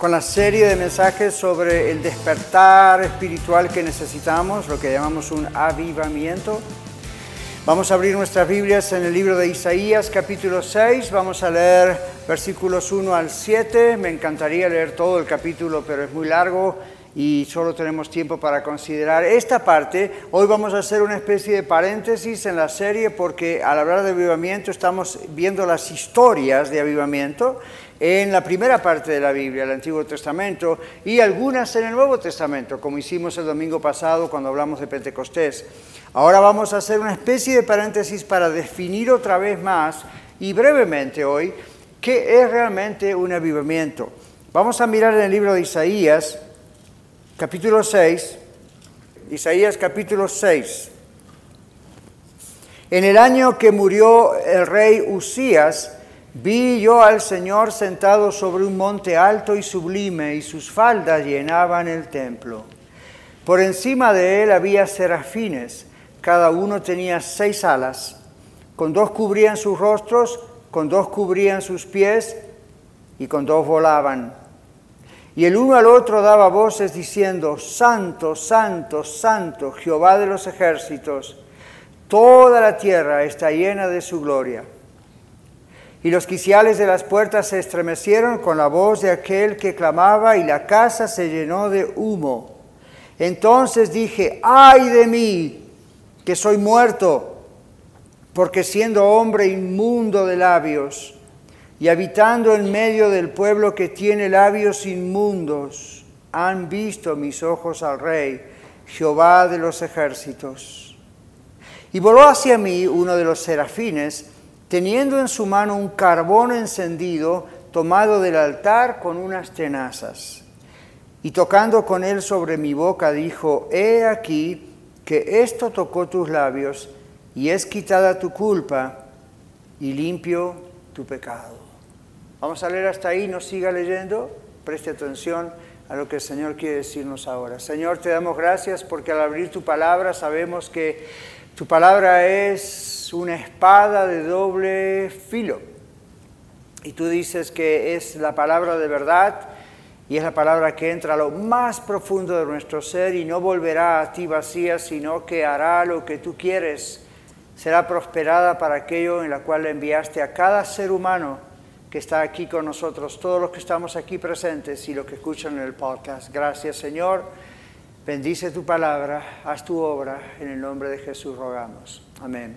con la serie de mensajes sobre el despertar espiritual que necesitamos, lo que llamamos un avivamiento. Vamos a abrir nuestras Biblias en el libro de Isaías capítulo 6, vamos a leer versículos 1 al 7. Me encantaría leer todo el capítulo, pero es muy largo y solo tenemos tiempo para considerar esta parte. Hoy vamos a hacer una especie de paréntesis en la serie porque al hablar de avivamiento estamos viendo las historias de avivamiento en la primera parte de la Biblia, el Antiguo Testamento, y algunas en el Nuevo Testamento, como hicimos el domingo pasado cuando hablamos de Pentecostés. Ahora vamos a hacer una especie de paréntesis para definir otra vez más y brevemente hoy qué es realmente un avivamiento. Vamos a mirar en el libro de Isaías, capítulo 6, Isaías capítulo 6. En el año que murió el rey Usías, Vi yo al Señor sentado sobre un monte alto y sublime, y sus faldas llenaban el templo. Por encima de él había serafines, cada uno tenía seis alas, con dos cubrían sus rostros, con dos cubrían sus pies, y con dos volaban. Y el uno al otro daba voces diciendo, Santo, Santo, Santo, Jehová de los ejércitos, toda la tierra está llena de su gloria. Y los quiciales de las puertas se estremecieron con la voz de aquel que clamaba y la casa se llenó de humo. Entonces dije, ay de mí, que soy muerto, porque siendo hombre inmundo de labios y habitando en medio del pueblo que tiene labios inmundos, han visto mis ojos al rey, Jehová de los ejércitos. Y voló hacia mí uno de los serafines, teniendo en su mano un carbón encendido tomado del altar con unas tenazas. Y tocando con él sobre mi boca, dijo, He aquí que esto tocó tus labios, y es quitada tu culpa, y limpio tu pecado. Vamos a leer hasta ahí, no siga leyendo, preste atención a lo que el Señor quiere decirnos ahora. Señor, te damos gracias porque al abrir tu palabra sabemos que tu palabra es una espada de doble filo. Y tú dices que es la palabra de verdad y es la palabra que entra a lo más profundo de nuestro ser y no volverá a ti vacía, sino que hará lo que tú quieres. Será prosperada para aquello en la cual enviaste a cada ser humano que está aquí con nosotros, todos los que estamos aquí presentes y los que escuchan en el podcast. Gracias Señor, bendice tu palabra, haz tu obra, en el nombre de Jesús rogamos. Amén.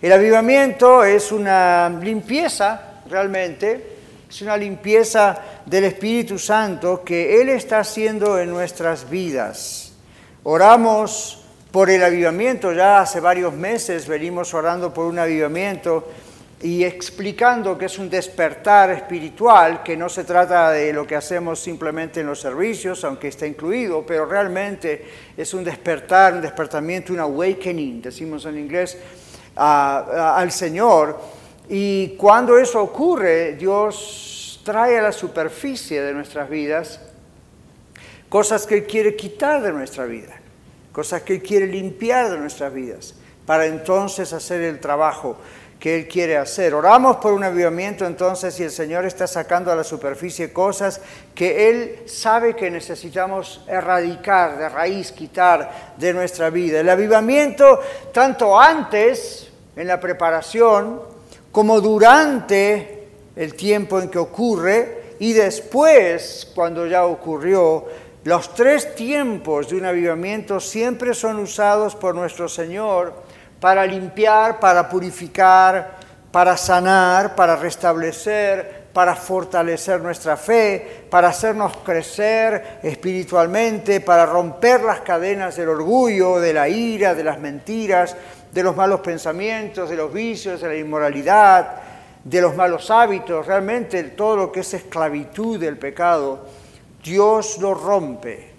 El avivamiento es una limpieza, realmente, es una limpieza del Espíritu Santo que Él está haciendo en nuestras vidas. Oramos por el avivamiento, ya hace varios meses venimos orando por un avivamiento y explicando que es un despertar espiritual, que no se trata de lo que hacemos simplemente en los servicios, aunque está incluido, pero realmente es un despertar, un despertamiento, un awakening, decimos en inglés, al Señor. Y cuando eso ocurre, Dios trae a la superficie de nuestras vidas cosas que Él quiere quitar de nuestra vida, cosas que Él quiere limpiar de nuestras vidas, para entonces hacer el trabajo que Él quiere hacer. Oramos por un avivamiento entonces y el Señor está sacando a la superficie cosas que Él sabe que necesitamos erradicar, de raíz, quitar de nuestra vida. El avivamiento, tanto antes en la preparación, como durante el tiempo en que ocurre y después, cuando ya ocurrió, los tres tiempos de un avivamiento siempre son usados por nuestro Señor para limpiar, para purificar, para sanar, para restablecer, para fortalecer nuestra fe, para hacernos crecer espiritualmente, para romper las cadenas del orgullo, de la ira, de las mentiras, de los malos pensamientos, de los vicios, de la inmoralidad, de los malos hábitos, realmente todo lo que es esclavitud del pecado, Dios lo rompe.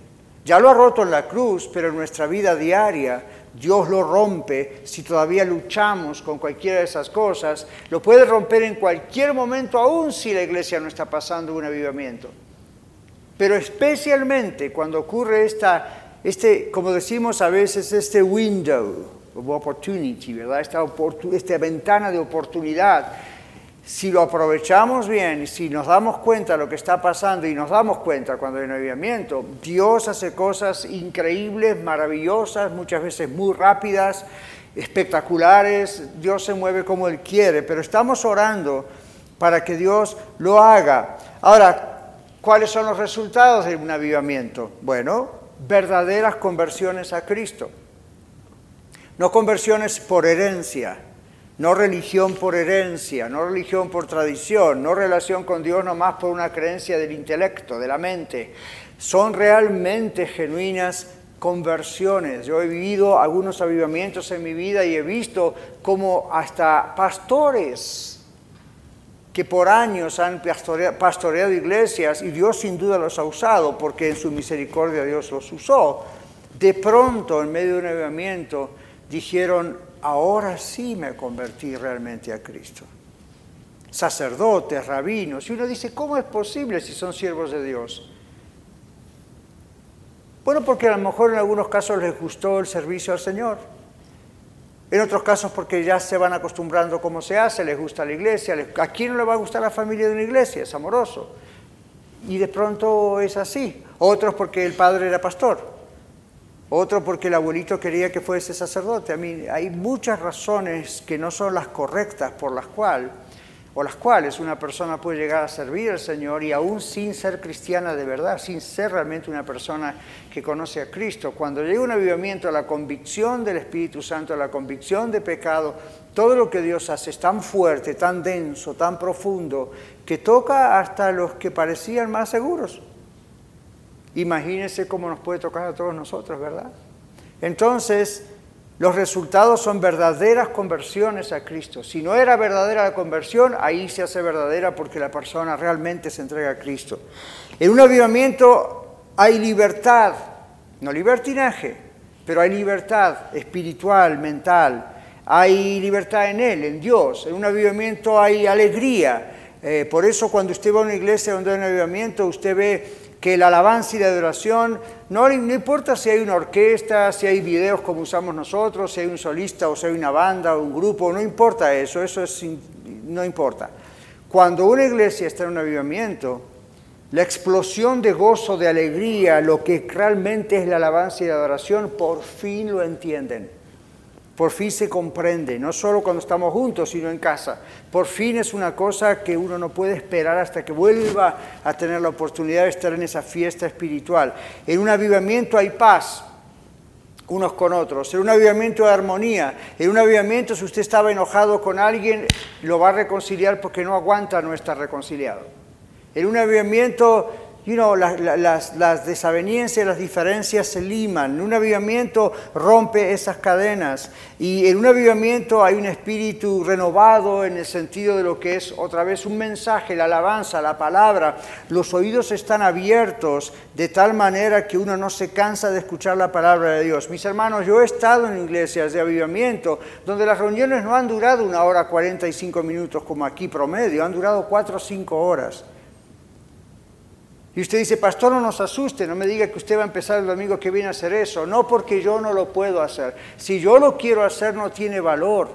Ya lo ha roto en la cruz, pero en nuestra vida diaria Dios lo rompe si todavía luchamos con cualquiera de esas cosas. Lo puede romper en cualquier momento, aun si la iglesia no está pasando un avivamiento. Pero especialmente cuando ocurre esta, este, como decimos a veces, este window of opportunity, ¿verdad? Esta, esta ventana de oportunidad si lo aprovechamos bien si nos damos cuenta de lo que está pasando y nos damos cuenta cuando hay un avivamiento, Dios hace cosas increíbles, maravillosas, muchas veces muy rápidas, espectaculares, Dios se mueve como Él quiere, pero estamos orando para que Dios lo haga. Ahora, ¿cuáles son los resultados de un avivamiento? Bueno, verdaderas conversiones a Cristo, no conversiones por herencia no religión por herencia, no religión por tradición, no relación con Dios nomás por una creencia del intelecto, de la mente. Son realmente genuinas conversiones. Yo he vivido algunos avivamientos en mi vida y he visto como hasta pastores que por años han pastoreado iglesias y Dios sin duda los ha usado porque en su misericordia Dios los usó. De pronto, en medio de un avivamiento, dijeron, ahora sí me convertí realmente a Cristo. Sacerdotes, rabinos, y uno dice, ¿cómo es posible si son siervos de Dios? Bueno, porque a lo mejor en algunos casos les gustó el servicio al Señor. En otros casos porque ya se van acostumbrando cómo se hace, les gusta la iglesia. ¿A quién no le va a gustar la familia de una iglesia? Es amoroso. Y de pronto es así. Otros porque el padre era pastor otro porque el abuelito quería que fuese sacerdote. A mí hay muchas razones que no son las correctas por las cuales o las cuales una persona puede llegar a servir al Señor y aún sin ser cristiana de verdad, sin ser realmente una persona que conoce a Cristo. Cuando llega un avivamiento a la convicción del Espíritu Santo, a la convicción de pecado, todo lo que Dios hace es tan fuerte, tan denso, tan profundo, que toca hasta los que parecían más seguros. Imagínense cómo nos puede tocar a todos nosotros, ¿verdad? Entonces, los resultados son verdaderas conversiones a Cristo. Si no era verdadera la conversión, ahí se hace verdadera porque la persona realmente se entrega a Cristo. En un avivamiento hay libertad, no libertinaje, pero hay libertad espiritual, mental. Hay libertad en Él, en Dios. En un avivamiento hay alegría. Eh, por eso cuando usted va a una iglesia donde hay un avivamiento, usted ve que la alabanza y la adoración, no, importa si hay una orquesta, si hay videos como usamos nosotros, si hay un solista o si hay una banda o un grupo, no importa eso, eso es, no importa. Cuando una iglesia está en un avivamiento, la explosión de gozo, de alegría, lo que realmente es la alabanza y la adoración, por fin lo entienden por fin se comprende, no solo cuando estamos juntos, sino en casa. Por fin es una cosa que uno no puede esperar hasta que vuelva a tener la oportunidad de estar en esa fiesta espiritual. En un avivamiento hay paz unos con otros, en un avivamiento de armonía, en un avivamiento si usted estaba enojado con alguien, lo va a reconciliar porque no aguanta no estar reconciliado. En un avivamiento you know, las, desavenencias, las diferencias se liman. Un avivamiento rompe esas cadenas. Y en un avivamiento hay un espíritu renovado en el sentido de lo que es otra vez un mensaje, la alabanza, la palabra. Los oídos están abiertos de tal manera que uno no se cansa de escuchar la palabra de Dios. Mis hermanos, yo he estado en iglesias de avivamiento donde las reuniones no han durado una hora 45 minutos como aquí promedio, han durado cuatro o cinco horas. Y usted dice, pastor, no nos asuste, no me diga que usted va a empezar el domingo que viene a hacer eso. No porque yo no lo puedo hacer. Si yo lo quiero hacer, no tiene valor.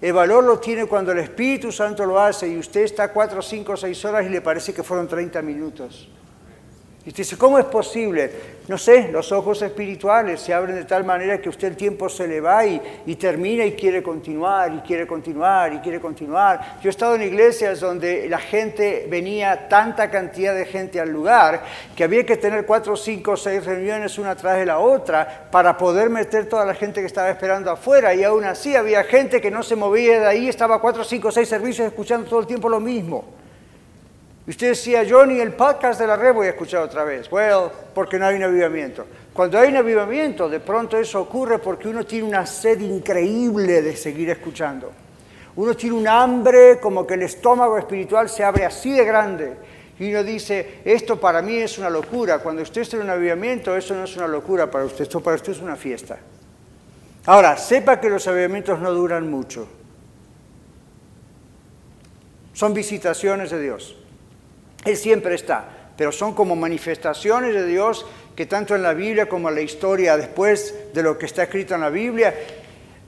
El valor lo tiene cuando el Espíritu Santo lo hace y usted está cuatro, cinco, seis horas y le parece que fueron 30 minutos. Y usted dice, ¿cómo es posible? No sé, los ojos espirituales se abren de tal manera que usted el tiempo se le va y, termina y quiere continuar, y quiere continuar, y quiere continuar. Yo he estado en iglesias donde la gente venía, tanta cantidad de gente al lugar, que había que tener cuatro, cinco, seis reuniones una tras de la otra para poder meter toda la gente que estaba esperando afuera. Y aún así había gente que no se movía de ahí, estaba cuatro, cinco, seis servicios escuchando todo el tiempo lo mismo. Usted decía, yo ni el podcast de la red voy a escuchar otra vez. Well, porque no hay un avivamiento. Cuando hay un avivamiento, de pronto eso ocurre porque uno tiene una sed increíble de seguir escuchando. Uno tiene un hambre como que el estómago espiritual se abre así de grande Y uno dice, esto para mí es una locura. Cuando usted está en un avivamiento, eso no es una locura para usted, esto para usted es una fiesta. Ahora, sepa que los avivamientos no duran mucho. Son visitaciones de Dios. Él siempre está, pero son como manifestaciones de Dios que tanto en la Biblia como en la historia después de lo que está escrito en la Biblia,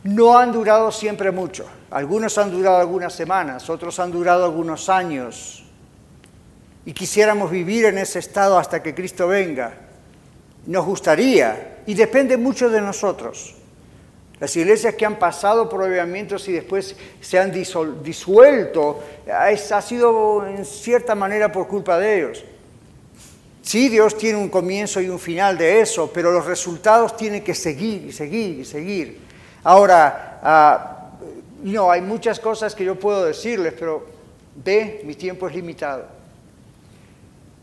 no han durado siempre mucho. Algunos han durado algunas semanas, otros han durado algunos años. Y quisiéramos vivir en ese estado hasta que Cristo venga. Nos gustaría, y depende mucho de nosotros. Las iglesias que han pasado por avivamientos y después se han disuelto, ha sido en cierta manera por culpa de ellos. Sí, Dios tiene un comienzo y un final de eso, pero los resultados tienen que seguir y seguir y seguir. Ahora, ah, no, hay muchas cosas que yo puedo decirles, pero ve, mi tiempo es limitado.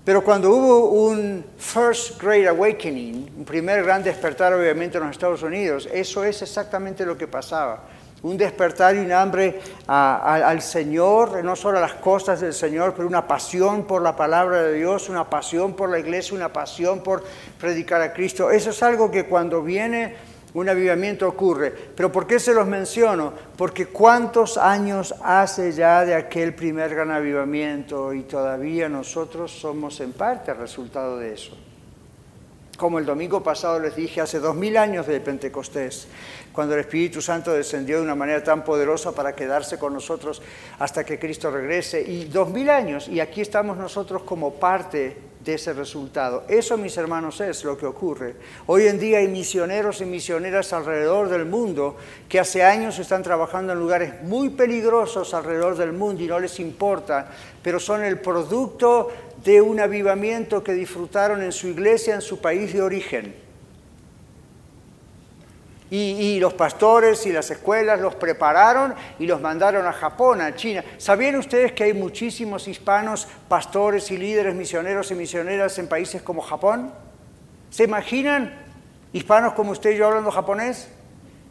Pero cuando hubo un First Great Awakening, un primer gran despertar obviamente en los Estados Unidos, eso es exactamente lo que pasaba. Un despertar y un hambre al Señor, no solo a las cosas del Señor, pero una pasión por la palabra de Dios, una pasión por la iglesia, una pasión por predicar a Cristo. Eso es algo que cuando viene un avivamiento ocurre. Pero ¿por qué se los menciono? Porque cuántos años hace ya de aquel primer gran avivamiento y todavía nosotros somos en parte el resultado de eso. Como el domingo pasado les dije, hace dos mil años de Pentecostés, cuando el Espíritu Santo descendió de una manera tan poderosa para quedarse con nosotros hasta que Cristo regrese. Y dos mil años, y aquí estamos nosotros como parte de ese resultado. Eso, mis hermanos, es lo que ocurre. Hoy en día hay misioneros y misioneras alrededor del mundo que hace años están trabajando en lugares muy peligrosos alrededor del mundo y no les importa, pero son el producto de un avivamiento que disfrutaron en su iglesia, en su país de origen. Y, los pastores y las escuelas los prepararon y los mandaron a Japón, a China. ¿Sabían ustedes que hay muchísimos hispanos, pastores y líderes misioneros y misioneras en países como Japón? ¿Se imaginan hispanos como usted y yo hablando japonés?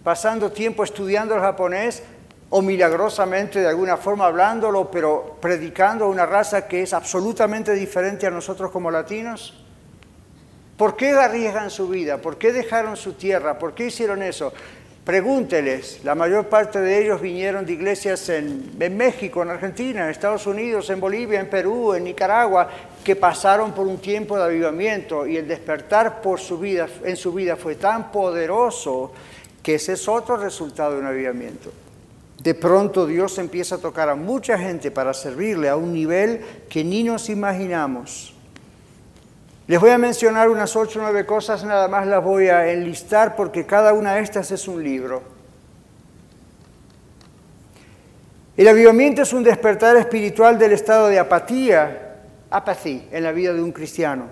Pasando tiempo estudiando el japonés o milagrosamente de alguna forma hablándolo, pero predicando a una raza que es absolutamente diferente a nosotros como latinos. ¿Por qué arriesgan su vida? ¿Por qué dejaron su tierra? ¿Por qué hicieron eso? Pregúnteles, la mayor parte de ellos vinieron de iglesias en, México, en Argentina, en Estados Unidos, en Bolivia, en Perú, en Nicaragua, que pasaron por un tiempo de avivamiento y el despertar por su vida, en su vida fue tan poderoso que ese es otro resultado de un avivamiento. De pronto Dios empieza a tocar a mucha gente para servirle a un nivel que ni nos imaginamos. Les voy a mencionar unas ocho o nueve cosas, nada más las voy a enlistar porque cada una de estas es un libro. El avivamiento es un despertar espiritual del estado de apatía, apatía en la vida de un cristiano.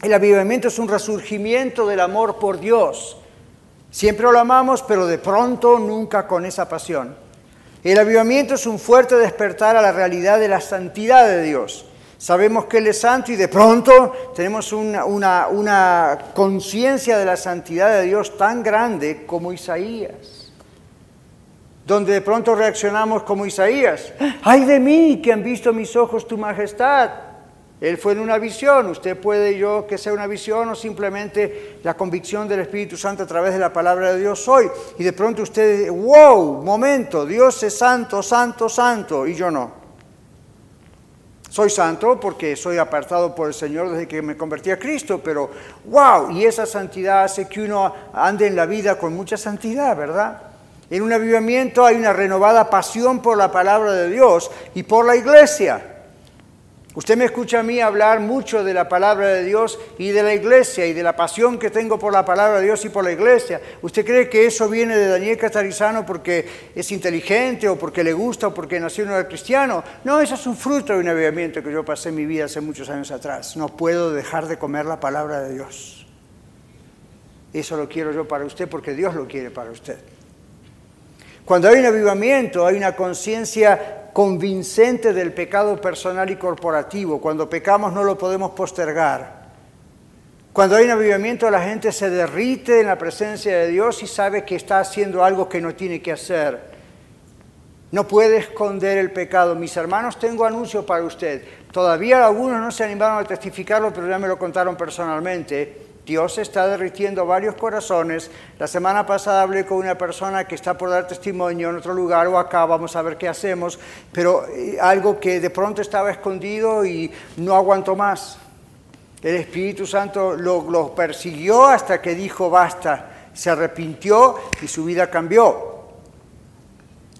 El avivamiento es un resurgimiento del amor por Dios. Siempre lo amamos, pero de pronto nunca con esa pasión. El avivamiento es un fuerte despertar a la realidad de la santidad de Dios. Sabemos que Él es santo y de pronto tenemos una, conciencia de la santidad de Dios tan grande como Isaías. Donde de pronto reaccionamos como Isaías. ¡Ay de mí que han visto mis ojos tu majestad! Él fue en una visión, usted puede yo que sea una visión o simplemente la convicción del Espíritu Santo a través de la palabra de Dios hoy. Y de pronto usted, wow, momento, Dios es santo, santo, santo, y yo no. Soy santo porque soy apartado por el Señor desde que me convertí a Cristo, pero wow, y esa santidad hace que uno ande en la vida con mucha santidad, ¿verdad? En un avivamiento hay una renovada pasión por la palabra de Dios y por la iglesia. Usted me escucha a mí hablar mucho de la palabra de Dios y de la iglesia y de la pasión que tengo por la palabra de Dios y por la iglesia. ¿Usted cree que eso viene de Daniel Catarizano porque es inteligente o porque le gusta o porque nació en un cristiano? No, eso es un fruto de un avivamiento que yo pasé en mi vida hace muchos años atrás. No puedo dejar de comer la palabra de Dios. Eso lo quiero yo para usted porque Dios lo quiere para usted. Cuando hay un avivamiento, hay una conciencia convincente del pecado personal y corporativo. Cuando pecamos no lo podemos postergar. Cuando hay un avivamiento la gente se derrite en la presencia de Dios y sabe que está haciendo algo que no tiene que hacer. No puede esconder el pecado. Mis hermanos, tengo anuncio para usted. Todavía algunos no se animaron a testificarlo, pero ya me lo contaron personalmente. Dios está derritiendo varios corazones. La semana pasada hablé con una persona que está por dar testimonio en otro lugar o acá, vamos a ver qué hacemos, pero eh, algo que de pronto estaba escondido y no aguantó más. El Espíritu Santo lo, persiguió hasta que dijo basta, se arrepintió y su vida cambió.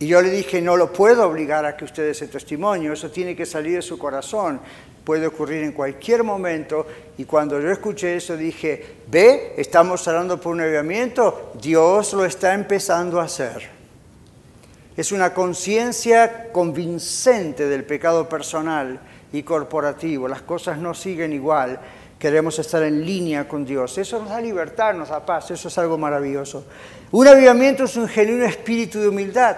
Y yo le dije, no lo puedo obligar a que usted dé ese testimonio, eso tiene que salir de su corazón puede ocurrir en cualquier momento. Y cuando yo escuché eso dije, ve, estamos hablando por un avivamiento, Dios lo está empezando a hacer. Es una conciencia convincente del pecado personal y corporativo. Las cosas no siguen igual. Queremos estar en línea con Dios. Eso nos da libertad, nos da paz. Eso es algo maravilloso. Un avivamiento es un genuino espíritu de humildad.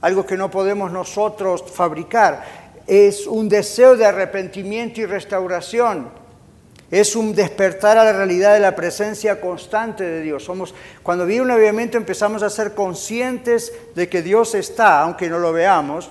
Algo que no podemos nosotros fabricar es un deseo de arrepentimiento y restauración. Es un despertar a la realidad de la presencia constante de Dios. Somos, cuando viene un avivamiento empezamos a ser conscientes de que Dios está, aunque no lo veamos.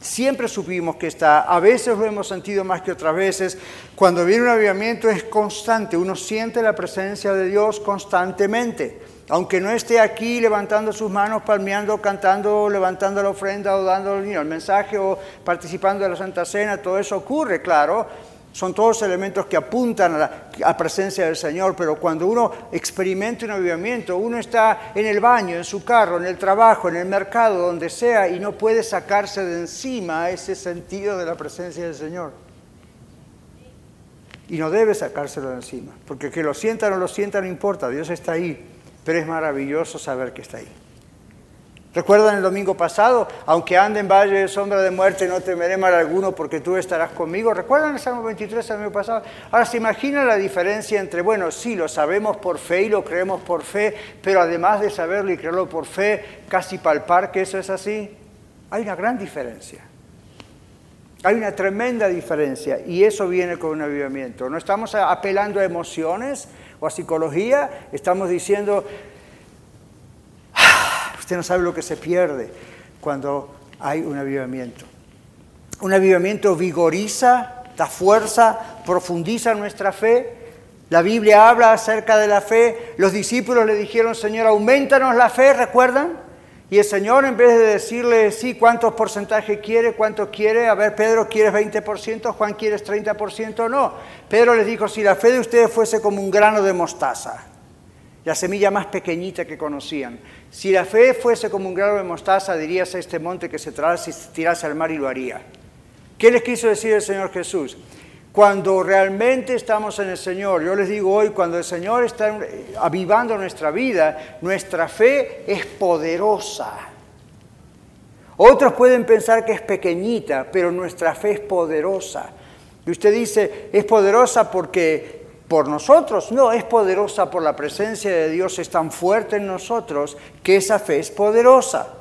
Siempre supimos que está, a veces lo hemos sentido más que otras veces. Cuando viene un avivamiento es constante, uno siente la presencia de Dios constantemente aunque no esté aquí levantando sus manos, palmeando, cantando, levantando la ofrenda o dando el mensaje o participando de la Santa Cena, todo eso ocurre, claro. Son todos elementos que apuntan a la presencia del Señor, pero cuando uno experimenta un avivamiento, uno está en el baño, en su carro, en el trabajo, en el mercado, donde sea, y no puede sacarse de encima ese sentido de la presencia del Señor. Y no debe sacárselo de encima, porque que lo sienta o no lo sienta no importa, Dios está ahí pero es maravilloso saber que está ahí. ¿Recuerdan el domingo pasado? Aunque ande en valle de sombra de muerte, no temeré mal alguno porque tú estarás conmigo. ¿Recuerdan el Salmo 23 el domingo pasado? Ahora, ¿se imagina la diferencia entre, bueno, sí, lo sabemos por fe y lo creemos por fe, pero además de saberlo y creerlo por fe, casi palpar que eso es así? Hay una gran diferencia. Hay una tremenda diferencia y eso viene con un avivamiento. No estamos apelando a emociones, o a psicología, estamos diciendo, ah, usted no sabe lo que se pierde cuando hay un avivamiento. Un avivamiento vigoriza, da fuerza, profundiza nuestra fe. La Biblia habla acerca de la fe. Los discípulos le dijeron, Señor, aumentanos la fe, ¿recuerdan? Y el Señor, en vez de decirle, sí, ¿cuántos porcentaje quiere? ¿Cuánto quiere? A ver, Pedro, ¿quieres 20%? Juan, ¿quieres 30%? No. Pedro les dijo, si la fe de ustedes fuese como un grano de mostaza, la semilla más pequeñita que conocían. Si la fe fuese como un grano de mostaza, dirías a este monte que se tirase al mar y lo haría. ¿Qué les quiso decir el Señor Jesús? Cuando realmente estamos en el Señor, yo les digo hoy, cuando el Señor está avivando nuestra vida, nuestra fe es poderosa. Otros pueden pensar que es pequeñita, pero nuestra fe es poderosa. Y usted dice, es poderosa porque por nosotros, no, es poderosa por la presencia de Dios, es tan fuerte en nosotros que esa fe es poderosa.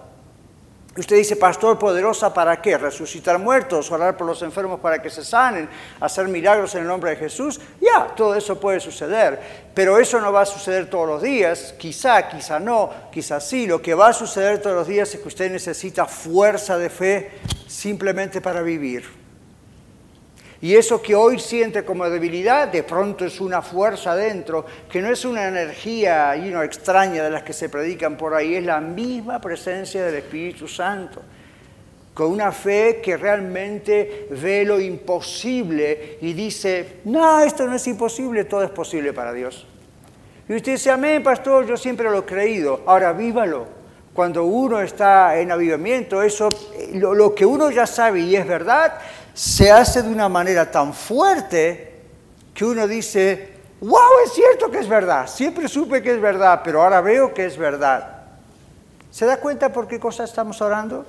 Usted dice, pastor, poderosa para qué? Resucitar muertos, orar por los enfermos para que se sanen, hacer milagros en el nombre de Jesús. Ya, todo eso puede suceder, pero eso no va a suceder todos los días. Quizá, quizá no, quizá sí. Lo que va a suceder todos los días es que usted necesita fuerza de fe simplemente para vivir. Y eso que hoy siente como debilidad, de pronto es una fuerza dentro, que no es una energía extraña de las que se predican por ahí, es la misma presencia del Espíritu Santo, con una fe que realmente ve lo imposible y dice, no, esto no es imposible, todo es posible para Dios. Y usted dice, amén, pastor, yo siempre lo he creído, ahora vívalo. Cuando uno está en avivamiento, eso, lo, lo que uno ya sabe y es verdad, se hace de una manera tan fuerte que uno dice, wow, es cierto que es verdad, siempre supe que es verdad, pero ahora veo que es verdad. ¿Se da cuenta por qué cosa estamos orando?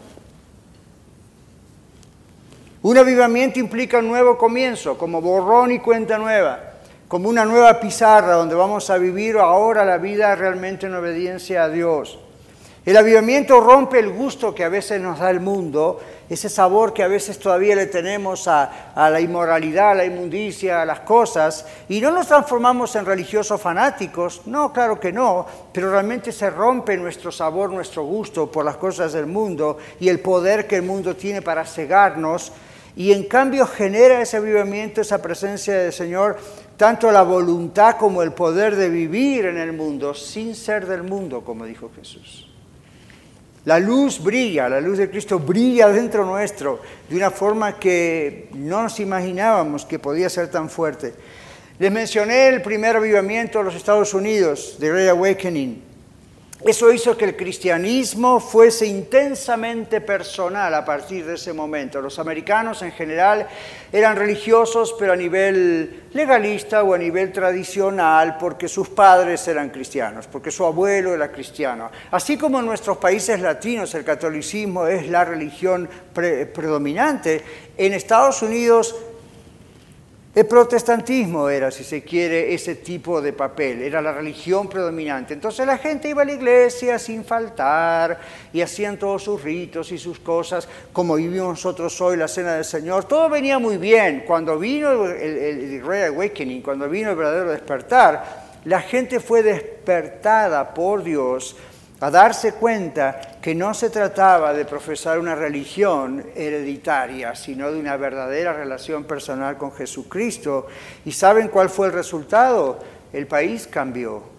Un avivamiento implica un nuevo comienzo, como borrón y cuenta nueva, como una nueva pizarra donde vamos a vivir ahora la vida realmente en obediencia a Dios. El avivamiento rompe el gusto que a veces nos da el mundo ese sabor que a veces todavía le tenemos a, la inmoralidad, a la inmundicia, a las cosas, y no nos transformamos en religiosos fanáticos, no, claro que no, pero realmente se rompe nuestro sabor, nuestro gusto por las cosas del mundo y el poder que el mundo tiene para cegarnos, y en cambio genera ese avivamiento, esa presencia del Señor, tanto la voluntad como el poder de vivir en el mundo sin ser del mundo, como dijo Jesús. La luz brilla, la luz de Cristo brilla dentro nuestro de una forma que no nos imaginábamos que podía ser tan fuerte. Les mencioné el primer avivamiento de los Estados Unidos, The Great Awakening. Eso hizo que el cristianismo fuese intensamente personal a partir de ese momento. Los americanos en general eran religiosos, pero a nivel legalista o a nivel tradicional, porque sus padres eran cristianos, porque su abuelo era cristiano. Así como en nuestros países latinos el catolicismo es la religión predominante, en Estados Unidos el protestantismo era, si se quiere, ese tipo de papel, era la religión predominante. Entonces la gente iba a la iglesia sin faltar y hacían todos sus ritos y sus cosas, como vivimos nosotros hoy la cena del Señor. Todo venía muy bien. Cuando vino el, Great Awakening, cuando vino el verdadero despertar, la gente fue despertada por Dios a darse cuenta que no se trataba de profesar una religión hereditaria, sino de una verdadera relación personal con Jesucristo. ¿Y saben cuál fue el resultado? El país cambió.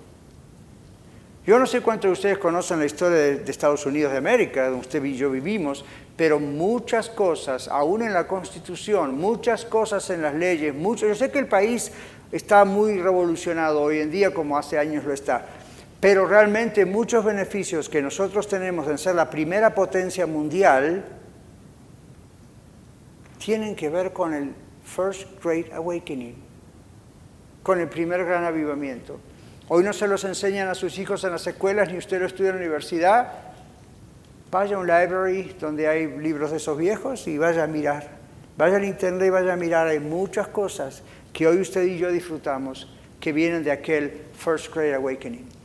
Yo no sé cuántos de ustedes conocen la historia de, Estados Unidos de América, donde usted y yo vivimos, pero muchas cosas, aún en la Constitución, muchas cosas en las leyes, mucho, yo sé que el país está muy revolucionado hoy en día como hace años lo está, pero realmente muchos beneficios que nosotros tenemos en ser la primera potencia mundial tienen que ver con el First Great Awakening, con el primer gran avivamiento. Hoy no se los enseñan a sus hijos en las escuelas, ni usted lo estudia en la universidad. Vaya a un library donde hay libros de esos viejos y vaya a mirar. Vaya al internet y vaya a mirar. Hay muchas cosas que hoy usted y yo disfrutamos que vienen de aquel First Great Awakening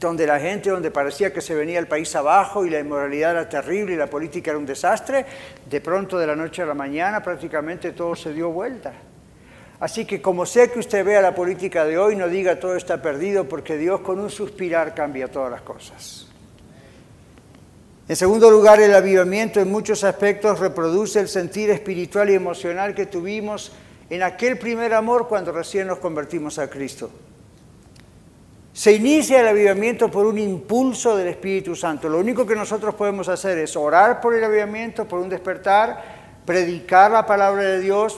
donde la gente, donde parecía que se venía el país abajo y la inmoralidad era terrible y la política era un desastre, de pronto de la noche a la mañana prácticamente todo se dio vuelta. Así que como sea que usted vea la política de hoy, no diga todo está perdido porque Dios con un suspirar cambia todas las cosas. En segundo lugar, el avivamiento en muchos aspectos reproduce el sentir espiritual y emocional que tuvimos en aquel primer amor cuando recién nos convertimos a Cristo. Se inicia el avivamiento por un impulso del Espíritu Santo. Lo único que nosotros podemos hacer es orar por el avivamiento, por un despertar, predicar la palabra de Dios,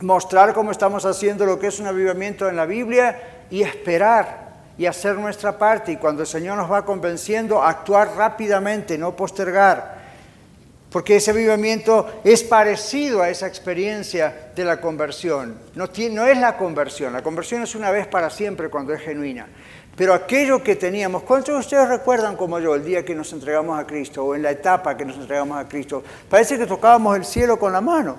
mostrar cómo estamos haciendo lo que es un avivamiento en la Biblia y esperar y hacer nuestra parte. Y cuando el Señor nos va convenciendo, actuar rápidamente, no postergar. Porque ese avivamiento es parecido a esa experiencia de la conversión. No, es la conversión, la conversión es una vez para siempre cuando es genuina. Pero aquello que teníamos, ¿cuántos de ustedes recuerdan como yo el día que nos entregamos a Cristo o en la etapa que nos entregamos a Cristo? Parece que tocábamos el cielo con la mano.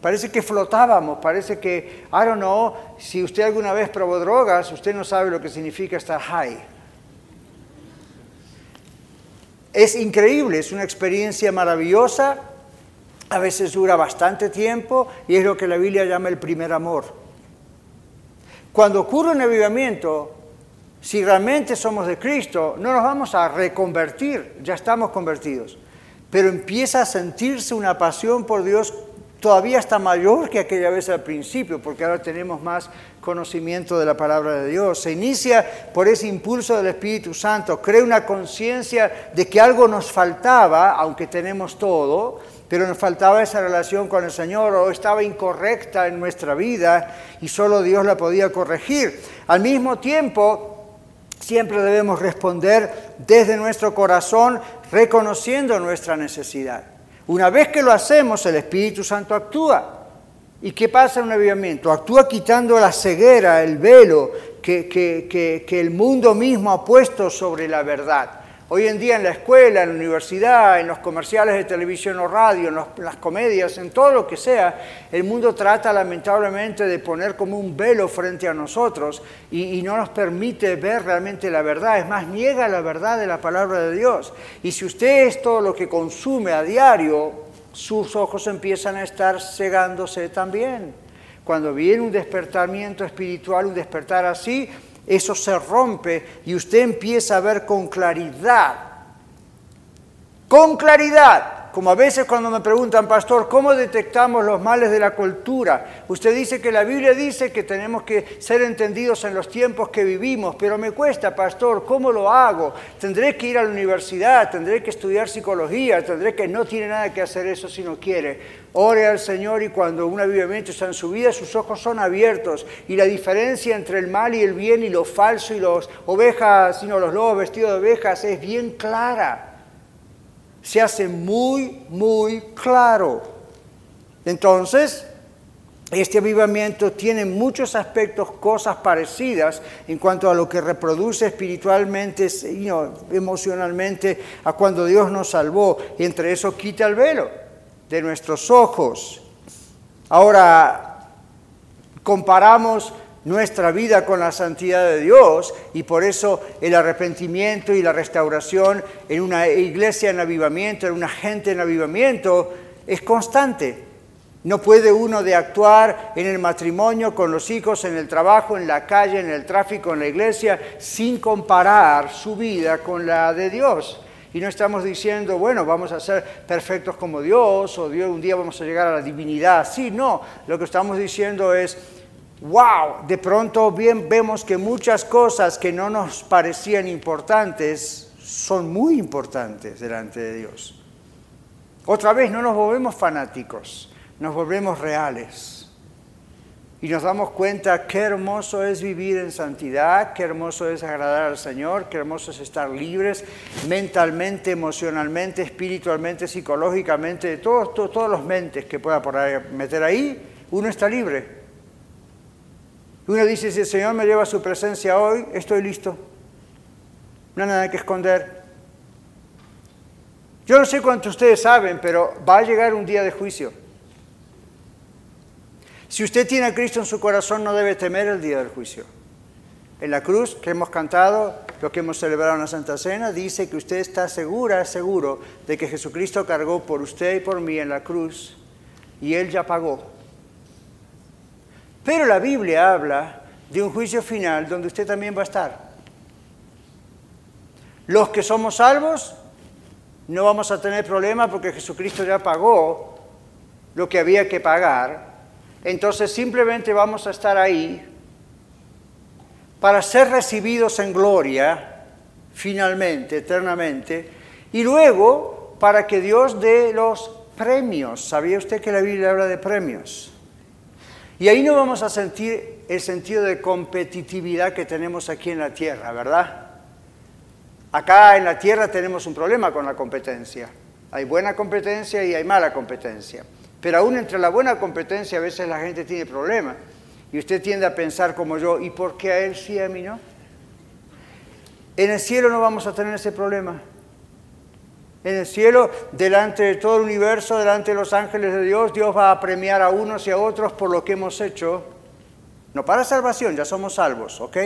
Parece que flotábamos, parece que, I don't know, si usted alguna vez probó drogas, usted no sabe lo que significa estar high. Es increíble, es una experiencia maravillosa, a veces dura bastante tiempo y es lo que la Biblia llama el primer amor. Cuando ocurre un avivamiento, si realmente somos de Cristo, no nos vamos a reconvertir, ya estamos convertidos, pero empieza a sentirse una pasión por Dios todavía está mayor que aquella vez al principio, porque ahora tenemos más conocimiento de la palabra de Dios. Se inicia por ese impulso del Espíritu Santo, crea una conciencia de que algo nos faltaba, aunque tenemos todo, pero nos faltaba esa relación con el Señor o estaba incorrecta en nuestra vida y solo Dios la podía corregir. Al mismo tiempo, Siempre debemos responder desde nuestro corazón reconociendo nuestra necesidad. Una vez que lo hacemos, el Espíritu Santo actúa. ¿Y qué pasa en un avivamiento? Actúa quitando la ceguera, el velo que, que, el mundo mismo ha puesto sobre la verdad. Hoy en día en la escuela, en la universidad, en los comerciales de televisión o radio, en, las comedias, en todo lo que sea, el mundo trata lamentablemente de poner como un velo frente a nosotros y, y no nos permite ver realmente la verdad. Es más, niega la verdad de la palabra de Dios. Y si usted es todo lo que consume a diario, sus ojos empiezan a estar cegándose también. Cuando viene un despertamiento espiritual, un despertar así, eso se rompe y usted empieza a ver con claridad, con claridad como a veces cuando me preguntan, pastor, ¿cómo detectamos los males de la cultura? Usted dice que la Biblia dice que tenemos que ser entendidos en los tiempos que vivimos, pero me cuesta, pastor, ¿cómo lo hago? Tendré que ir a la universidad, tendré que estudiar psicología, tendré que no tiene nada que hacer eso si no quiere. Ore al Señor y cuando un avivamiento está en su vida, sus ojos son abiertos y la diferencia entre el mal y el bien y lo falso y los ovejas, sino los lobos vestidos de ovejas es bien clara se hace muy, muy claro. Entonces, este avivamiento tiene muchos aspectos, cosas parecidas en cuanto a lo que reproduce espiritualmente, emocionalmente, a cuando Dios nos salvó. Y entre eso quita el velo de nuestros ojos. Ahora, comparamos nuestra vida con la santidad de Dios y por eso el arrepentimiento y la restauración en una iglesia en avivamiento, en una gente en avivamiento, es constante. No puede uno de actuar en el matrimonio, con los hijos, en el trabajo, en la calle, en el tráfico, en la iglesia, sin comparar su vida con la de Dios. Y no estamos diciendo, bueno, vamos a ser perfectos como Dios o Dios, un día vamos a llegar a la divinidad. Sí, no. Lo que estamos diciendo es, wow, de pronto bien vemos que muchas cosas que no nos parecían importantes son muy importantes delante de Dios. Otra vez no nos volvemos fanáticos, nos volvemos reales. Y nos damos cuenta qué hermoso es vivir en santidad, qué hermoso es agradar al Señor, qué hermoso es estar libres mentalmente, emocionalmente, espiritualmente, psicológicamente, de todos, todos, los mentes que pueda meter ahí, uno está libre. Uno dice, si el Señor me lleva a su presencia hoy, estoy listo. No hay nada que esconder. Yo no sé cuántos ustedes saben, pero va a llegar un día de juicio. Si usted tiene a Cristo en su corazón, no debe temer el día del juicio. En la cruz que hemos cantado, lo que hemos celebrado en la Santa Cena, dice que usted está segura, seguro de que Jesucristo cargó por usted y por mí en la cruz y Él ya pagó. Pero la Biblia habla de un juicio final donde usted también va a estar. Los que somos salvos no vamos a tener problema porque Jesucristo ya pagó lo que había que pagar. Entonces simplemente vamos a estar ahí para ser recibidos en gloria, finalmente, eternamente, y luego para que Dios dé los premios. ¿Sabía usted que la Biblia habla de premios? Y ahí no vamos a sentir el sentido de competitividad que tenemos aquí en la tierra, ¿verdad? Acá en la tierra tenemos un problema con la competencia. Hay buena competencia y hay mala competencia. Pero aún entre la buena competencia a veces la gente tiene problemas. Y usted tiende a pensar como yo, ¿y por qué a él sí, a mí no? En el cielo no vamos a tener ese problema en el cielo, delante de todo el universo, delante de los ángeles de Dios, Dios va a premiar a unos y a otros por lo que hemos hecho. No para salvación, ya somos salvos, ¿ok?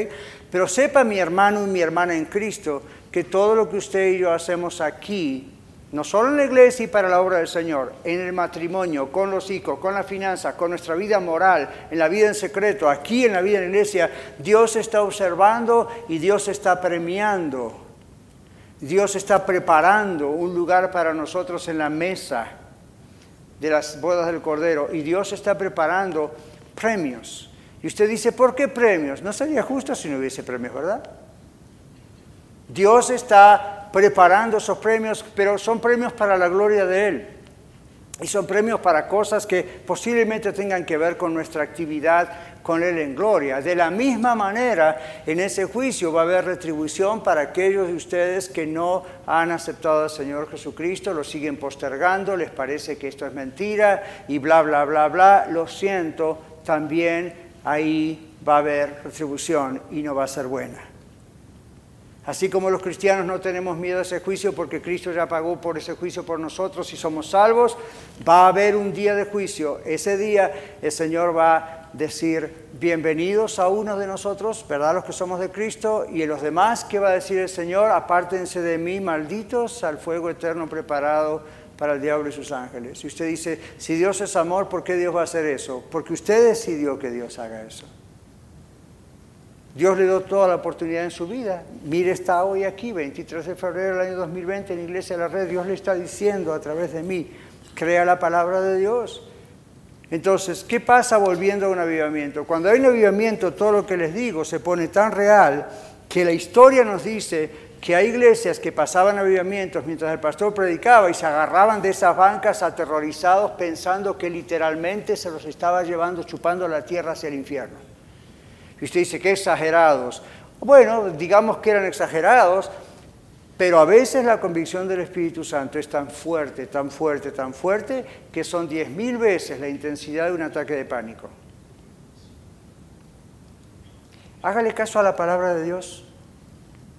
Pero sepa mi hermano y mi hermana en Cristo que todo lo que usted y yo hacemos aquí, no solo en la iglesia y para la obra del Señor, en el matrimonio, con los hijos, con la finanza, con nuestra vida moral, en la vida en secreto, aquí en la vida en la iglesia, Dios está observando y Dios está premiando. Dios está preparando un lugar para nosotros en la mesa de las bodas del Cordero y Dios está preparando premios. Y usted dice, ¿por qué premios? No sería justo si no hubiese premios, ¿verdad? Dios está preparando esos premios, pero son premios para la gloria de Él. Y son premios para cosas que posiblemente tengan que ver con nuestra actividad con Él en gloria. De la misma manera, en ese juicio va a haber retribución para aquellos de ustedes que no han aceptado al Señor Jesucristo, lo siguen postergando, les parece que esto es mentira y bla, bla, bla, bla. Lo siento, también ahí va a haber retribución y no va a ser buena. Así como los cristianos no tenemos miedo a ese juicio porque Cristo ya pagó por ese juicio por nosotros y somos salvos, va a haber un día de juicio. Ese día el Señor va a decir, bienvenidos a uno de nosotros, ¿verdad? Los que somos de Cristo, y a los demás, ¿qué va a decir el Señor? Apártense de mí, malditos, al fuego eterno preparado para el diablo y sus ángeles. Y usted dice, si Dios es amor, ¿por qué Dios va a hacer eso? Porque usted decidió que Dios haga eso. Dios le dio toda la oportunidad en su vida. Mire, está hoy aquí, 23 de febrero del año 2020, en Iglesia de la Red. Dios le está diciendo a través de mí, crea la palabra de Dios. Entonces, ¿qué pasa volviendo a un avivamiento? Cuando hay un avivamiento, todo lo que les digo se pone tan real que la historia nos dice que hay iglesias que pasaban avivamientos mientras el pastor predicaba y se agarraban de esas bancas aterrorizados pensando que literalmente se los estaba llevando chupando la tierra hacia el infierno. Y usted dice, qué exagerados. Bueno, digamos que eran exagerados, pero a veces la convicción del Espíritu Santo es tan fuerte, tan fuerte, tan fuerte, que son diez mil veces la intensidad de un ataque de pánico. Hágale caso a la palabra de Dios.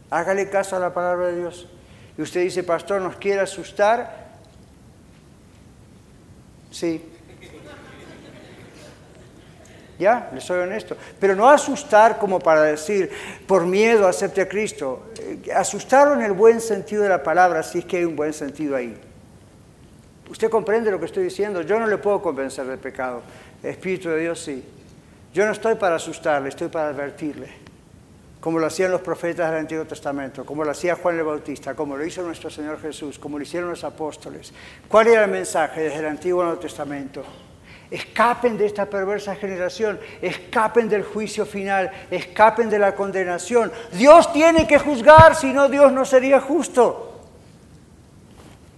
Hágale caso a la palabra de Dios. Y usted dice, pastor, ¿nos quiere asustar? Sí, ya, le soy honesto. Pero no asustar como para decir, por miedo acepte a Cristo. Eh, asustarlo en el buen sentido de la palabra, si es que hay un buen sentido ahí. Usted comprende lo que estoy diciendo. Yo no le puedo convencer del pecado. El Espíritu de Dios sí. Yo no estoy para asustarle, estoy para advertirle. Como lo hacían los profetas del Antiguo Testamento, como lo hacía Juan el Bautista, como lo hizo nuestro Señor Jesús, como lo hicieron los apóstoles. ¿Cuál era el mensaje desde el Antiguo Nuevo Testamento? Escapen de esta perversa generación, escapen del juicio final, escapen de la condenación. Dios tiene que juzgar, si no Dios no sería justo.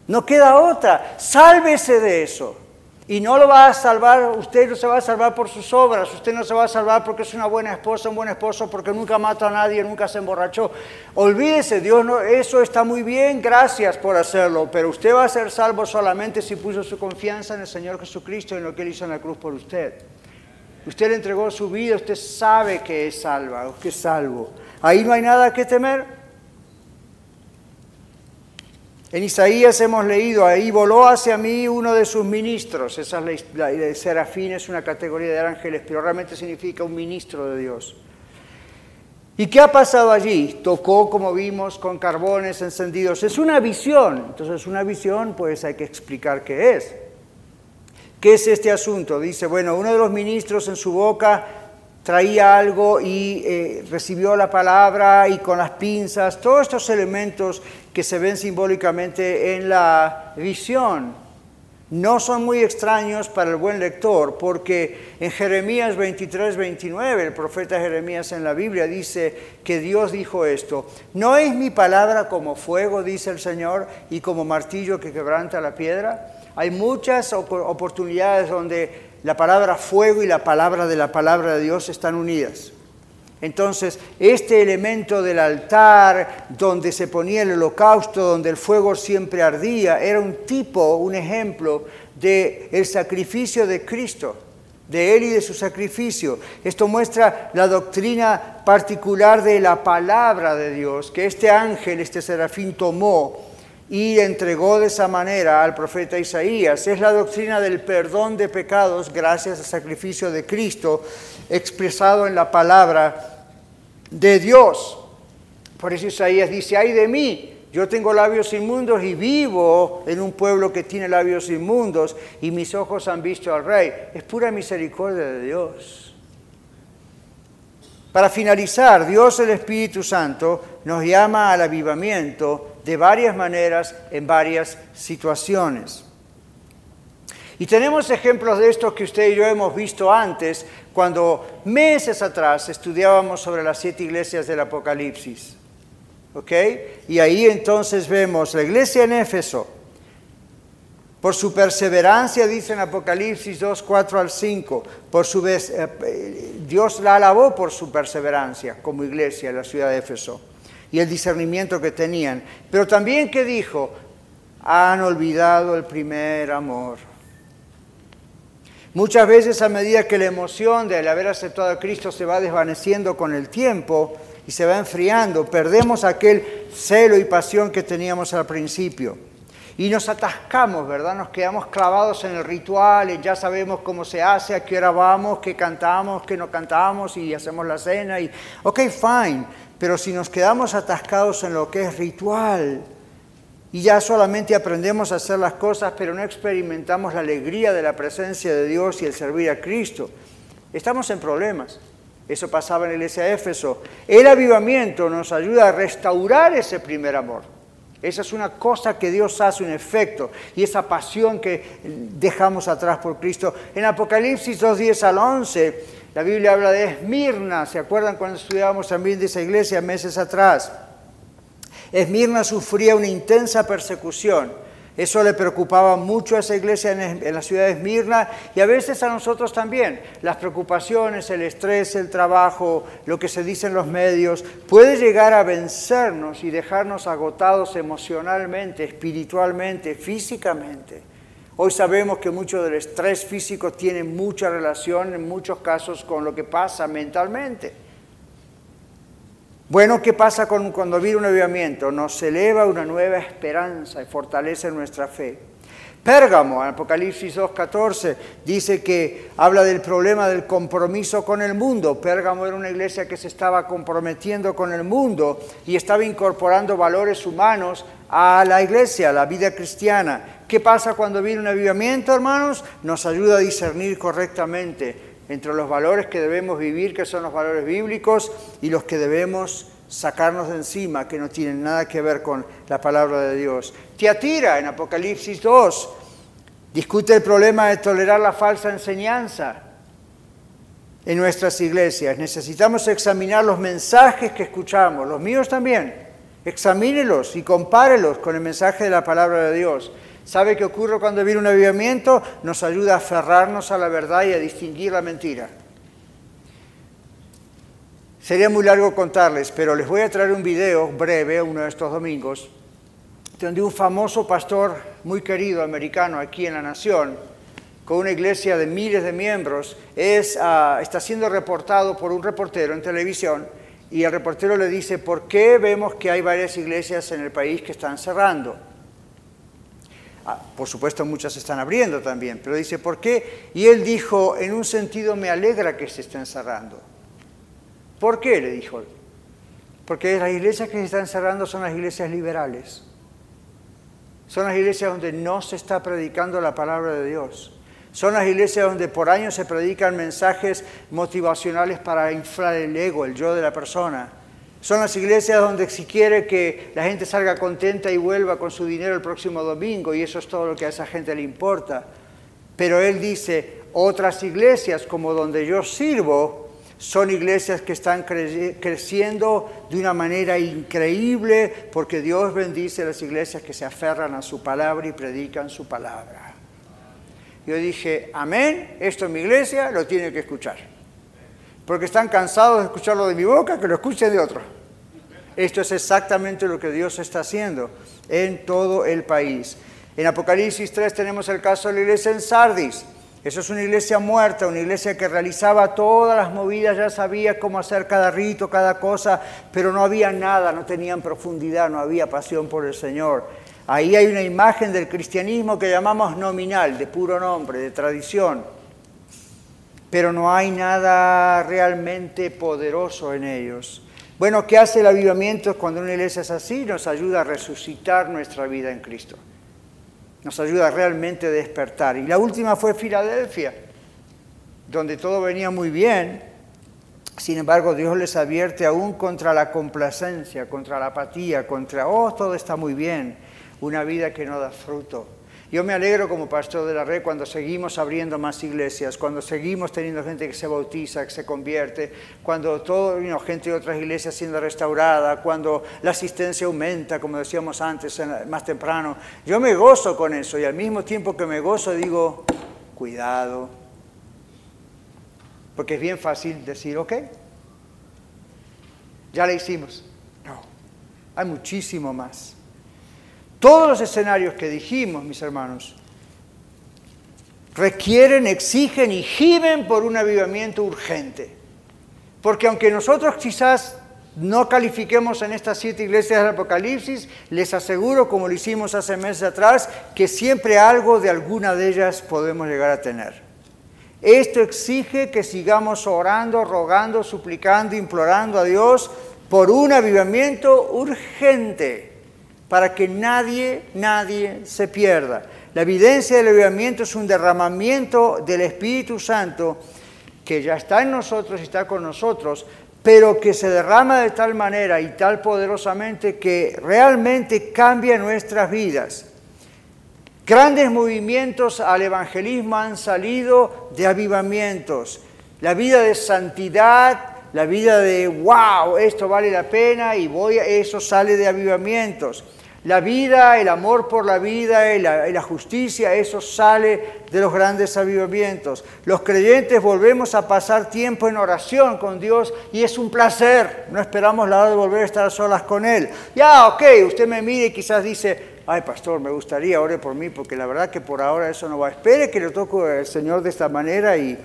No queda otra, sálvese de eso. Y no lo va a salvar, usted no se va a salvar por sus obras, usted no se va a salvar porque es una buena esposa, un buen esposo, porque nunca mató a nadie, nunca se emborrachó. Olvídese, Dios no, eso está muy bien, gracias por hacerlo, pero usted va a ser salvo solamente si puso su confianza en el Señor Jesucristo en lo que Él hizo en la cruz por usted. Usted le entregó su vida, usted sabe que es salva, que es salvo. Ahí no hay nada que temer. En Isaías hemos leído, ahí voló hacia mí uno de sus ministros, esa es la, de serafín, es una categoría de ángeles, pero realmente significa un ministro de Dios. ¿Y qué ha pasado allí? Tocó, como vimos, con carbones encendidos. Es una visión, entonces una visión pues hay que explicar qué es. ¿Qué es este asunto? Dice, bueno, uno de los ministros en su boca traía algo y eh, recibió la palabra y con las pinzas, todos estos elementos que se ven simbólicamente en la visión. No son muy extraños para el buen lector, porque en Jeremías 23, 29, el profeta Jeremías en la Biblia dice que Dios dijo esto, no es mi palabra como fuego, dice el Señor, y como martillo que quebranta la piedra. Hay muchas oportunidades donde la palabra fuego y la palabra de la palabra de Dios están unidas. Entonces, este elemento del altar donde se ponía el holocausto, donde el fuego siempre ardía, era un tipo, un ejemplo del el sacrificio de Cristo, de Él y de su sacrificio. Esto muestra la doctrina particular de la palabra de Dios, que este ángel, este serafín tomó y entregó de esa manera al profeta Isaías. Es la doctrina del perdón de pecados gracias al sacrificio de Cristo expresado en la palabra de Dios. Por eso Isaías dice, ay de mí, yo tengo labios inmundos y vivo en un pueblo que tiene labios inmundos y mis ojos han visto al rey. Es pura misericordia de Dios. Para finalizar, Dios el Espíritu Santo nos llama al avivamiento de varias maneras en varias situaciones. Y tenemos ejemplos de esto que usted y yo hemos visto antes cuando meses atrás estudiábamos sobre las siete iglesias del Apocalipsis. ¿Ok? Y ahí entonces vemos la iglesia en Éfeso. Por su perseverancia, dice en Apocalipsis 2, 4 al 5, por su, eh, Dios la alabó por su perseverancia como iglesia en la ciudad de Éfeso y el discernimiento que tenían. Pero también que dijo, han olvidado el primer amor. Muchas veces a medida que la emoción de haber aceptado a Cristo se va desvaneciendo con el tiempo y se va enfriando, perdemos aquel celo y pasión que teníamos al principio. Y nos atascamos, ¿verdad? Nos quedamos clavados en el ritual, ya sabemos cómo se hace, a qué hora vamos, qué cantamos, qué no cantamos y hacemos la cena. Y, ok, fine, pero si nos quedamos atascados en lo que es ritual y ya solamente aprendemos a hacer las cosas, pero no experimentamos la alegría de la presencia de Dios y el servir a Cristo, estamos en problemas. Eso pasaba en la iglesia de Éfeso. El avivamiento nos ayuda a restaurar ese primer amor. Esa es una cosa que Dios hace, un efecto, y esa pasión que dejamos atrás por Cristo. En Apocalipsis 2, 10 al 11, la Biblia habla de Esmirna. ¿Se acuerdan cuando estudiábamos también de esa iglesia meses atrás? Esmirna sufría una intensa persecución eso le preocupaba mucho a esa iglesia en, la ciudad de Esmirna y a veces a nosotros también. Las preocupaciones, el estrés, el trabajo, lo que se dice en los medios, puede llegar a vencernos y dejarnos agotados emocionalmente, espiritualmente, físicamente. Hoy sabemos que mucho del estrés físico tiene mucha relación en muchos casos con lo que pasa mentalmente. Bueno, ¿qué pasa cuando viene un avivamiento? Nos eleva una nueva esperanza y fortalece nuestra fe. Pérgamo, en Apocalipsis 2.14, dice que habla del problema del compromiso con el mundo. Pérgamo era una iglesia que se estaba comprometiendo con el mundo y estaba incorporando valores humanos a la iglesia, a la vida cristiana. ¿Qué pasa cuando viene un avivamiento, hermanos? Nos ayuda a discernir correctamente entre los valores que debemos vivir, que son los valores bíblicos, y los que debemos sacarnos de encima, que no tienen nada que ver con la palabra de Dios. Tiatira, en Apocalipsis 2, discute el problema de tolerar la falsa enseñanza en nuestras iglesias. Necesitamos examinar los mensajes que escuchamos, los míos también. Examínelos y compárelos con el mensaje de la palabra de Dios. ¿Sabe qué ocurre cuando viene un avivamiento? Nos ayuda a aferrarnos a la verdad y a distinguir la mentira. Sería muy largo contarles, pero les voy a traer un video breve uno de estos domingos, donde un famoso pastor muy querido americano aquí en la nación, con una iglesia de miles de miembros, es, ah, está siendo reportado por un reportero en televisión y el reportero le dice, ¿por qué vemos que hay varias iglesias en el país que están cerrando? Ah, por supuesto muchas están abriendo también, pero dice, ¿por qué? Y él dijo, en un sentido me alegra que se estén cerrando. ¿Por qué? le dijo. Porque las iglesias que se están cerrando son las iglesias liberales. Son las iglesias donde no se está predicando la palabra de Dios. Son las iglesias donde por años se predican mensajes motivacionales para inflar el ego, el yo de la persona. Son las iglesias donde si quiere que la gente salga contenta y vuelva con su dinero el próximo domingo, y eso es todo lo que a esa gente le importa. Pero él dice, otras iglesias como donde yo sirvo, son iglesias que están creciendo de una manera increíble porque Dios bendice las iglesias que se aferran a su palabra y predican su palabra. Yo dije, amén, esto en mi iglesia lo tiene que escuchar porque están cansados de escucharlo de mi boca, que lo escuchen de otro. Esto es exactamente lo que Dios está haciendo en todo el país. En Apocalipsis 3 tenemos el caso de la iglesia en Sardis. Eso es una iglesia muerta, una iglesia que realizaba todas las movidas, ya sabía cómo hacer cada rito, cada cosa, pero no había nada, no tenían profundidad, no había pasión por el Señor. Ahí hay una imagen del cristianismo que llamamos nominal, de puro nombre, de tradición pero no hay nada realmente poderoso en ellos. Bueno, ¿qué hace el avivamiento cuando una iglesia es así? Nos ayuda a resucitar nuestra vida en Cristo. Nos ayuda realmente a despertar. Y la última fue Filadelfia, donde todo venía muy bien. Sin embargo, Dios les advierte aún contra la complacencia, contra la apatía, contra, oh, todo está muy bien, una vida que no da fruto. Yo me alegro como pastor de la red cuando seguimos abriendo más iglesias, cuando seguimos teniendo gente que se bautiza, que se convierte, cuando todo, gente de otras iglesias siendo restaurada, cuando la asistencia aumenta, como decíamos antes, más temprano. Yo me gozo con eso y al mismo tiempo que me gozo digo, cuidado, porque es bien fácil decir, ok, ya la hicimos. No, hay muchísimo más. Todos los escenarios que dijimos, mis hermanos, requieren, exigen y gimen por un avivamiento urgente. Porque aunque nosotros quizás no califiquemos en estas siete iglesias del Apocalipsis, les aseguro, como lo hicimos hace meses atrás, que siempre algo de alguna de ellas podemos llegar a tener. Esto exige que sigamos orando, rogando, suplicando, implorando a Dios por un avivamiento urgente para que nadie, nadie se pierda. La evidencia del avivamiento es un derramamiento del Espíritu Santo que ya está en nosotros y está con nosotros, pero que se derrama de tal manera y tal poderosamente que realmente cambia nuestras vidas. Grandes movimientos al evangelismo han salido de avivamientos. La vida de santidad, la vida de wow, esto vale la pena y voy a eso sale de avivamientos. La vida, el amor por la vida y la, justicia, eso sale de los grandes avivamientos. Los creyentes volvemos a pasar tiempo en oración con Dios y es un placer. No esperamos la hora de volver a estar solas con Él. Ya, ok, usted me mire y quizás dice, ay pastor, me gustaría, ore por mí, porque la verdad que por ahora eso no va. Espere que le toque al Señor de esta manera y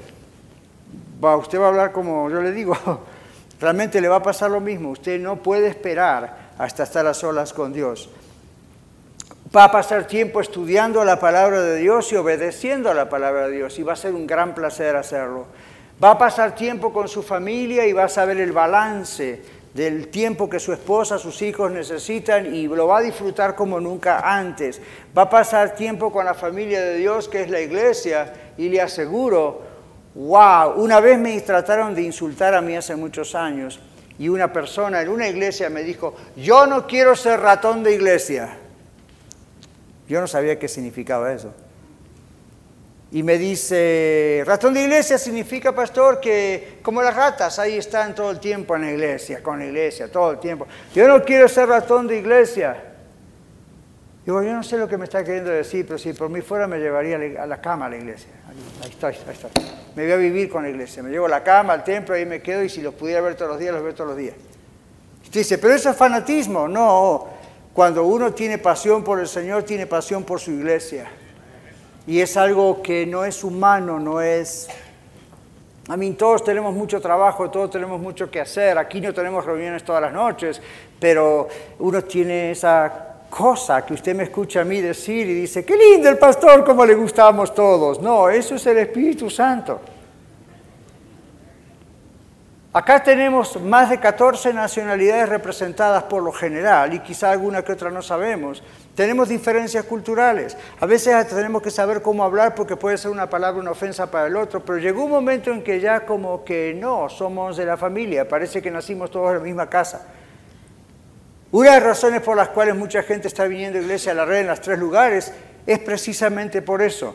va, usted va a hablar como yo le digo. Realmente le va a pasar lo mismo. Usted no puede esperar hasta estar a solas con Dios va a pasar tiempo estudiando la palabra de Dios y obedeciendo a la palabra de Dios y va a ser un gran placer hacerlo. Va a pasar tiempo con su familia y va a saber el balance del tiempo que su esposa, sus hijos necesitan y lo va a disfrutar como nunca antes. Va a pasar tiempo con la familia de Dios que es la iglesia y le aseguro, wow, una vez me trataron de insultar a mí hace muchos años y una persona en una iglesia me dijo, yo no quiero ser ratón de iglesia. Yo no sabía qué significaba eso. Y me dice, ratón de iglesia significa, pastor, que como las ratas, ahí están todo el tiempo en la iglesia, con la iglesia, todo el tiempo. Yo no quiero ser ratón de iglesia. Digo, yo no sé lo que me está queriendo decir, pero si por mí fuera me llevaría a la cama a la iglesia. Ahí está, ahí está. Me voy a vivir con la iglesia. Me llevo a la cama, al templo, ahí me quedo y si los pudiera ver todos los días, los veo todos los días. Usted dice, pero eso es fanatismo. No, cuando uno tiene pasión por el Señor, tiene pasión por su iglesia. Y es algo que no es humano, no es... A mí todos tenemos mucho trabajo, todos tenemos mucho que hacer. Aquí no tenemos reuniones todas las noches, pero uno tiene esa cosa que usted me escucha a mí decir y dice, qué lindo el pastor, como le gustamos todos. No, eso es el Espíritu Santo. Acá tenemos más de 14 nacionalidades representadas por lo general y quizá alguna que otra no sabemos. Tenemos diferencias culturales. A veces tenemos que saber cómo hablar porque puede ser una palabra una ofensa para el otro, pero llegó un momento en que ya como que no, somos de la familia, parece que nacimos todos en la misma casa. Una de las razones por las cuales mucha gente está viniendo a iglesia a la red en los tres lugares es precisamente por eso.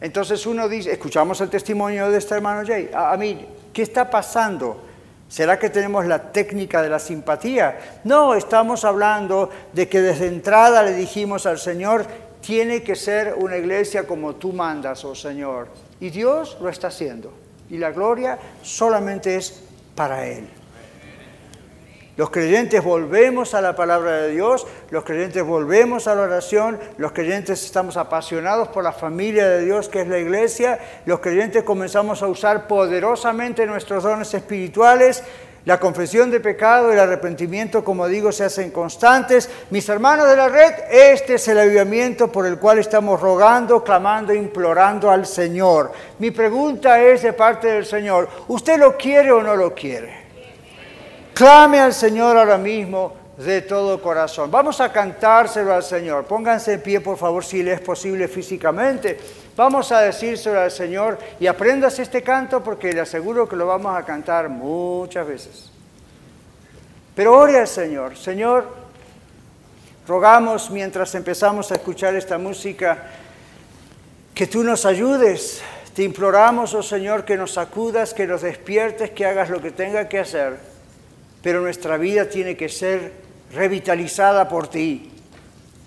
Entonces uno dice, escuchamos el testimonio de este hermano Jay, a, mí, ¿qué está pasando? ¿Será que tenemos la técnica de la simpatía? No, estamos hablando de que desde entrada le dijimos al Señor, tiene que ser una iglesia como tú mandas, oh Señor. Y Dios lo está haciendo. Y la gloria solamente es para Él. Los creyentes volvemos a la palabra de Dios, los creyentes volvemos a la oración, los creyentes estamos apasionados por la familia de Dios que es la iglesia, los creyentes comenzamos a usar poderosamente nuestros dones espirituales, la confesión de pecado el arrepentimiento, como digo, se hacen constantes. Mis hermanos de la red, este es el avivamiento por el cual estamos rogando, clamando, implorando al Señor. Mi pregunta es de parte del Señor, ¿usted lo quiere o no lo quiere? Clame al Señor ahora mismo de todo corazón. Vamos a cantárselo al Señor. Pónganse en pie, por favor, si le es posible físicamente. Vamos a decírselo al Señor y aprendas este canto porque le aseguro que lo vamos a cantar muchas veces. Pero ore al Señor. Señor, rogamos mientras empezamos a escuchar esta música que tú nos ayudes. Te imploramos, oh Señor, que nos sacudas, que nos despiertes, que hagas lo que tenga que hacer pero nuestra vida tiene que ser revitalizada por ti.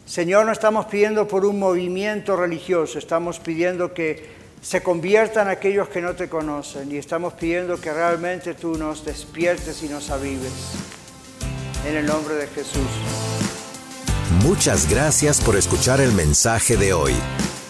Señor, no estamos pidiendo por un movimiento religioso, estamos pidiendo que se conviertan aquellos que no te conocen y estamos pidiendo que realmente tú nos despiertes y nos avives. En el nombre de Jesús. Muchas gracias por escuchar el mensaje de hoy.